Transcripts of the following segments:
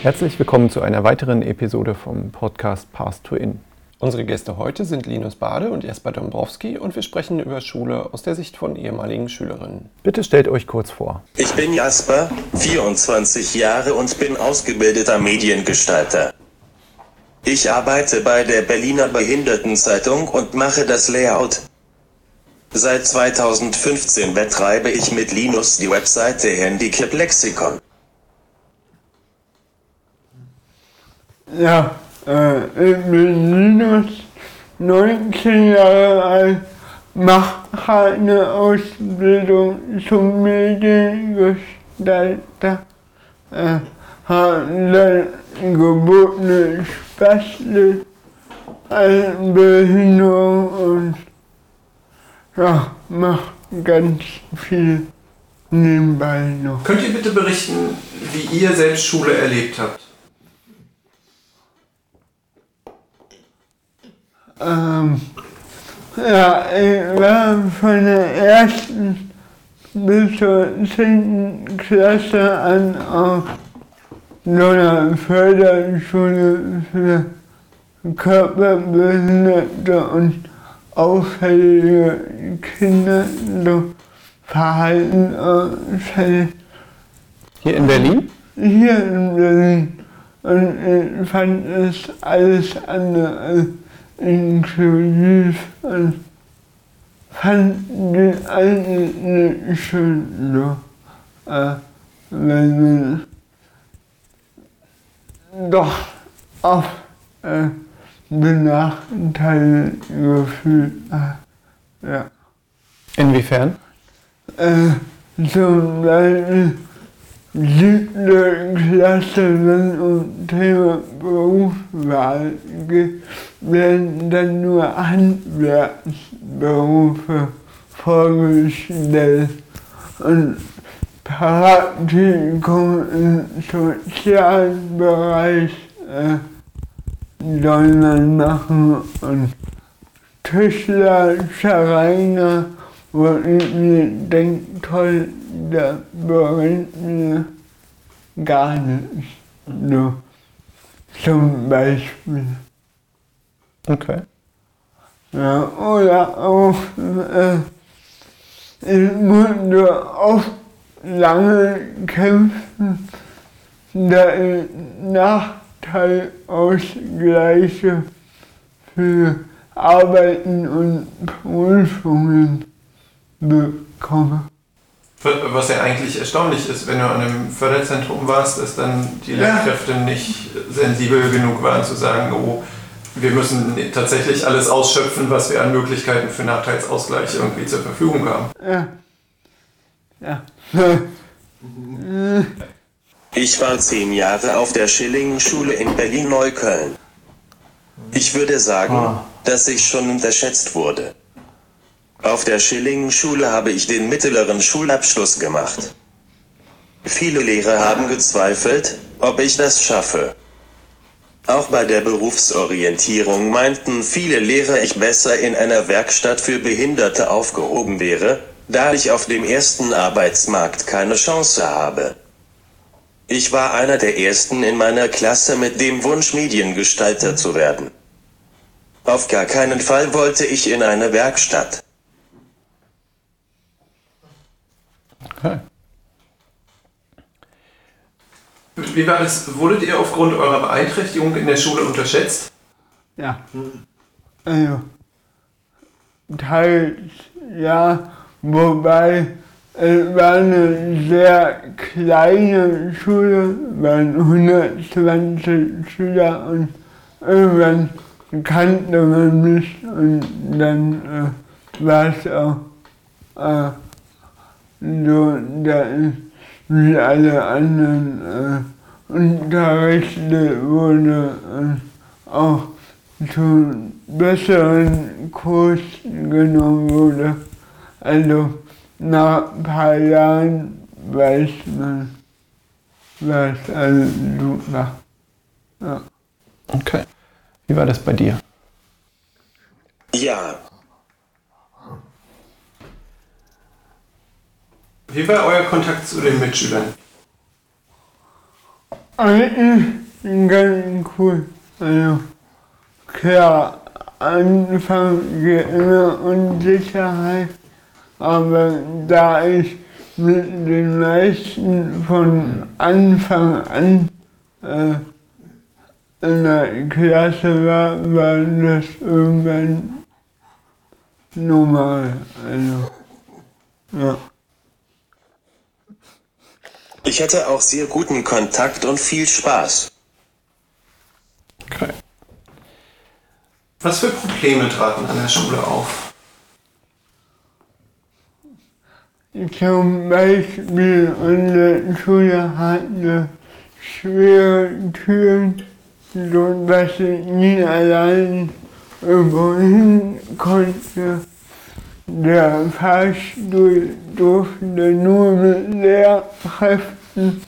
Herzlich willkommen zu einer weiteren Episode vom Podcast Path to In. Unsere Gäste heute sind Linus Bade und Jesper Dombrowski und wir sprechen über Schule aus der Sicht von ehemaligen Schülerinnen. Bitte stellt euch kurz vor. Ich bin Jasper, 24 Jahre und bin ausgebildeter Mediengestalter. Ich arbeite bei der Berliner Behindertenzeitung und mache das Layout. Seit 2015 betreibe ich mit Linus die Webseite Handicap Lexikon. Ja, äh, ich bin Linus, 19 Jahre alt, mache eine Ausbildung zum Mediengestalter, äh, habe dann gebotene Spastik, Behinderung und ja, mache ganz viel nebenbei noch. Könnt ihr bitte berichten, wie ihr selbst Schule erlebt habt? Ähm, ja, ich war von der ersten bis zur zehnten Klasse an auf so einer Förderschule für körperbehinderte und auffällige Kinder, so Verhaltensausfälle. Hier in Berlin? Hier in Berlin. Und ich fand es alles andere inklusiv schön so, äh, wenn man doch oft äh, benachteiligt gefühlt hat. Ja. Inwiefern? Äh, zum Beispiel siebte Klasse, wenn um Thema Berufswahl geht, werden dann nur Handwerksberufe vorgestellt und Praktikum im Sozialbereich äh, soll man machen und Tischler, Schreiner, wo ich mir denke, toll, da brennt mir gar nichts. So, zum Beispiel. Okay. Ja, oder auch, äh, ich musste oft lange kämpfen, da ich Nachteilausgleiche für Arbeiten und Prüfungen bekomme. Was ja eigentlich erstaunlich ist, wenn du an einem Förderzentrum warst, dass dann die Lehrkräfte nicht sensibel genug waren zu sagen, oh, wir müssen tatsächlich alles ausschöpfen, was wir an Möglichkeiten für Nachteilsausgleich irgendwie zur Verfügung haben. Ja. Ja. Ich war zehn Jahre auf der Schilling-Schule in Berlin-Neukölln. Ich würde sagen, dass ich schon unterschätzt wurde. Auf der Schilling-Schule habe ich den mittleren Schulabschluss gemacht. Viele Lehrer haben gezweifelt, ob ich das schaffe. Auch bei der Berufsorientierung meinten viele Lehrer, ich besser in einer Werkstatt für Behinderte aufgehoben wäre, da ich auf dem ersten Arbeitsmarkt keine Chance habe. Ich war einer der ersten in meiner Klasse mit dem Wunsch, Mediengestalter zu werden. Auf gar keinen Fall wollte ich in eine Werkstatt. Wie war das? Wurdet ihr aufgrund eurer Beeinträchtigung in der Schule unterschätzt? Ja. Also, teils ja, wobei es war eine sehr kleine Schule, waren 120 Schüler und irgendwann kannte man mich und dann äh, war es auch äh, so, da ist wie alle anderen äh, unterrichtet wurde äh, auch zu besseren Kursen genommen wurde. Also nach ein paar Jahren weiß man, was alles super. Ja. Okay. Wie war das bei dir? Ja, Wie war euer Kontakt zu den Mitschülern? eigentlich ganz cool. Also klar, Anfang immer Unsicherheit, aber da ich mit den meisten von Anfang an äh, in der Klasse war, war das irgendwann normal. Also, ja. Ich hatte auch sehr guten Kontakt und viel Spaß. Okay. Was für Probleme traten an der Schule auf? Zum Beispiel unsere Schule hatte schwere Türen, sodass ich nie allein irgendwo konnte. Der Fahrstuhl durfte nur mit Lehrkräften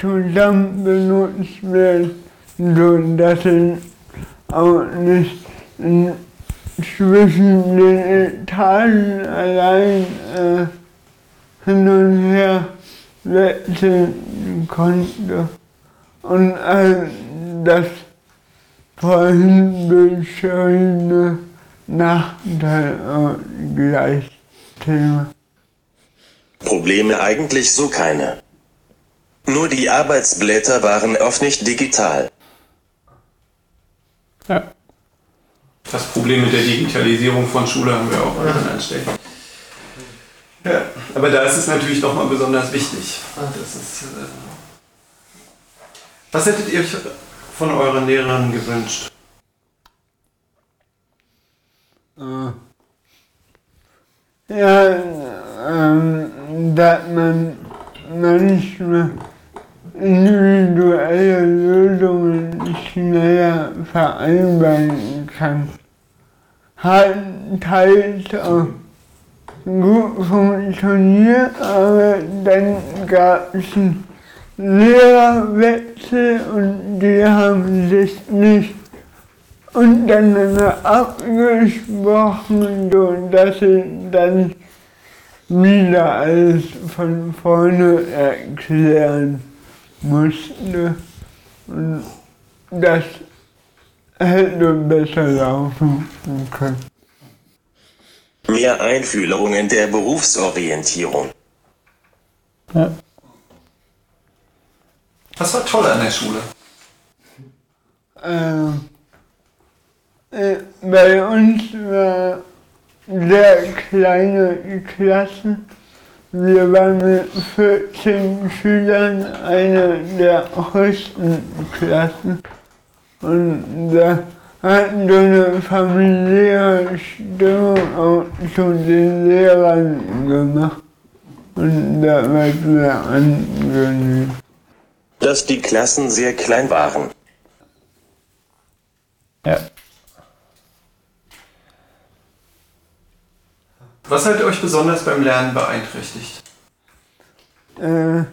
zusammen benutzt werden, sodass ich auch nicht zwischen den Etagen allein äh, hin und her wechseln konnte. Und all das vorhin beschriebene Nachteil auch gleich Thema. Probleme eigentlich so keine. Nur die Arbeitsblätter waren oft nicht digital. Ja. Das Problem mit der Digitalisierung von Schule haben wir auch an anderen Stellen. Ja, aber da ist es natürlich nochmal besonders wichtig. Das ist, äh Was hättet ihr euch von euren Lehrern gewünscht? Ja, ähm, dass man manchmal individuelle Lösungen schneller vereinbaren kann. Hat teils auch gut funktioniert, aber dann gab es einen Lehrerwechsel und die haben sich nicht untereinander abgesprochen, sodass ich dann wieder alles von vorne erklären musste. Und das hätte besser laufen können. Mehr Einfühlung in der Berufsorientierung. Ja. Was war toll an der Schule? Äh, äh, bei uns war sehr kleine Klassen. Wir waren mit 14 Schülern eine der größten Klassen. Und da hatten so eine familiäre Stimmung auch zu den Lehrern gemacht. Und da war es sehr angenehm. Dass die Klassen sehr klein waren. Ja. Was hat euch besonders beim Lernen beeinträchtigt? Äh,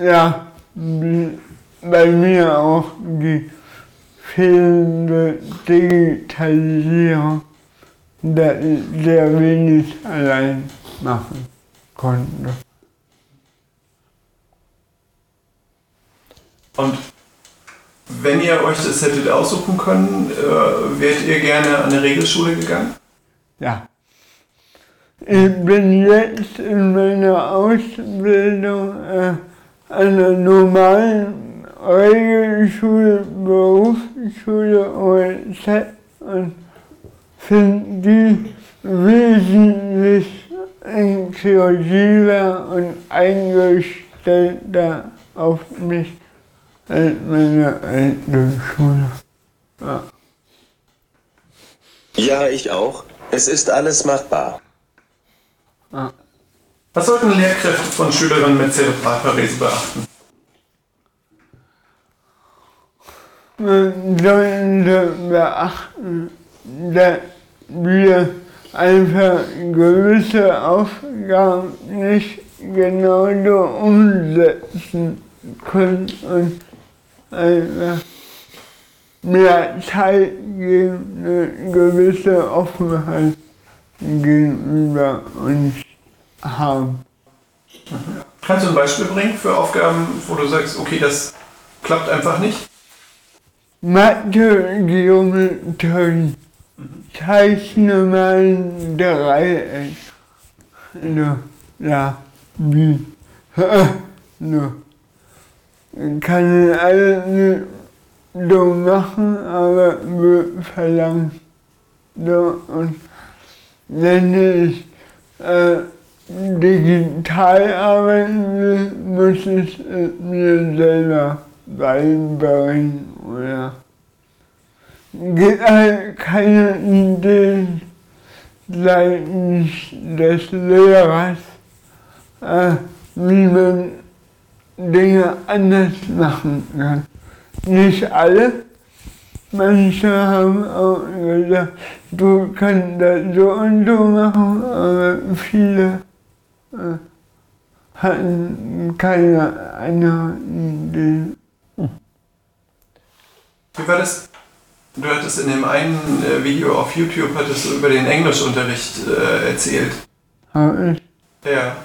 ja, bei mir auch die fehlende Digitalisierung, dass ich sehr wenig allein machen konnte. Und wenn ihr euch das hättet aussuchen können, äh, wärt ihr gerne an eine Regelschule gegangen? Ja. Ich bin jetzt in meiner Ausbildung äh, an einer normalen Regelschule, Berufsschule OLZ und finde die wesentlich inklusiver und eingestellter auf mich meine alte Schule. Ja. Ja, ich auch. Es ist alles machbar. Was sollten Lehrkräfte von Schülerinnen mit Zerebralparese beachten? Man sollte beachten, dass wir einfach gewisse Aufgaben nicht genauso umsetzen können und einfach mehr Zeit geben, eine gewisse Offenheit gegenüber uns haben. Kannst du ein Beispiel bringen für Aufgaben, wo du sagst, okay, das klappt einfach nicht? Mathe, Geometrie, zeichne mal ein Dreieck. No, ja, wie? no. Kann alles nicht so machen, aber wird verlangt. So, und wenn ich äh, digital arbeiten will, muss ich es mir selber beibringen oder gibt halt keine Idee seitens des Lehrers, äh, wie man Dinge anders machen kann. Nicht alle, manche haben auch gesagt, du kannst das so und so machen, aber viele äh, hatten keine andere Idee. Wie war das? Du hattest in dem einen äh, Video auf YouTube hattest du über den Englischunterricht äh, erzählt. Hab ich. Ja.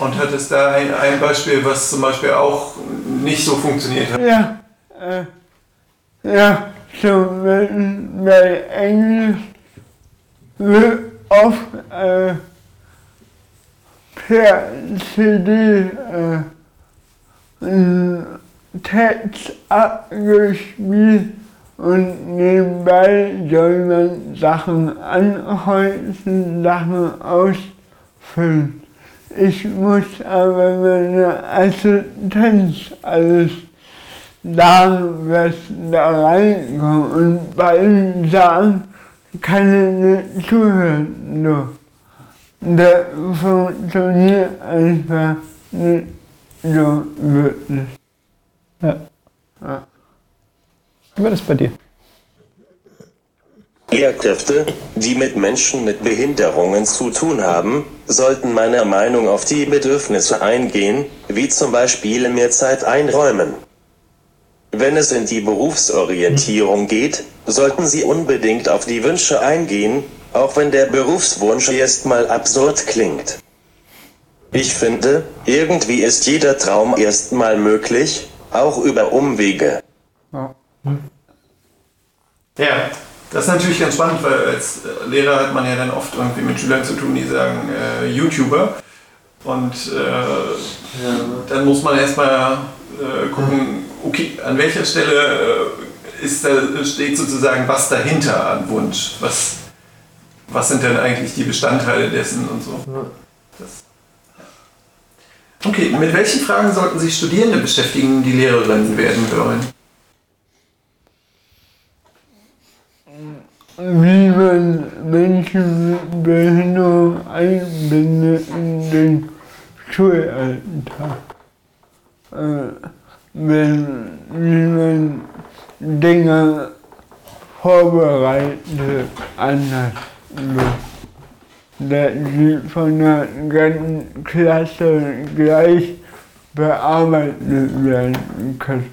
Und hattest da ein, ein Beispiel, was zum Beispiel auch nicht so funktioniert hat. Ja, äh, ja, so bei Englisch wird oft äh, per CD äh, Text abgespielt und nebenbei soll man Sachen ankreuzen, Sachen ausfüllen. Ich muss aber meine Assistenz alles sagen, was da reinkommt. Und bei den Sachen kann ich nicht zuhören. So. Das funktioniert einfach nicht so wirklich. Ja. Ja. Wie war das bei dir? Lehrkräfte, die mit Menschen mit Behinderungen zu tun haben, sollten meiner Meinung auf die Bedürfnisse eingehen, wie zum Beispiel mehr Zeit einräumen. Wenn es in die Berufsorientierung geht, sollten sie unbedingt auf die Wünsche eingehen, auch wenn der Berufswunsch erstmal absurd klingt. Ich finde, irgendwie ist jeder Traum erstmal möglich, auch über Umwege. Ja. Ja, das ist natürlich ganz spannend, weil als Lehrer hat man ja dann oft irgendwie mit Schülern zu tun, die sagen äh, YouTuber. Und äh, dann muss man erstmal äh, gucken, okay, an welcher Stelle äh, ist da, steht sozusagen was dahinter an Wunsch. Was, was sind denn eigentlich die Bestandteile dessen und so. Das, ja. Okay, mit welchen Fragen sollten sich Studierende beschäftigen, die Lehrerinnen werden wollen? Wie man Menschen mit Behinderung einbindet in den Schulalltag. Äh, wenn, wie man Dinge vorbereitet anders so, dass sie von der ganzen Klasse gleich bearbeitet werden können.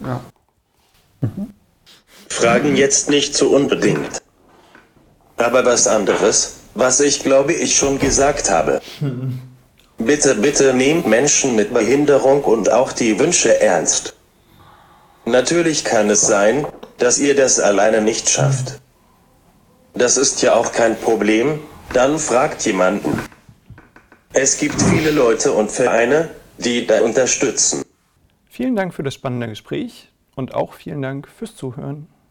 Ja. Fragen jetzt nicht so unbedingt. Aber was anderes, was ich glaube ich schon gesagt habe. Bitte, bitte nehmt Menschen mit Behinderung und auch die Wünsche ernst. Natürlich kann es sein, dass ihr das alleine nicht schafft. Das ist ja auch kein Problem, dann fragt jemanden. Es gibt viele Leute und Vereine, die da unterstützen. Vielen Dank für das spannende Gespräch und auch vielen Dank fürs Zuhören.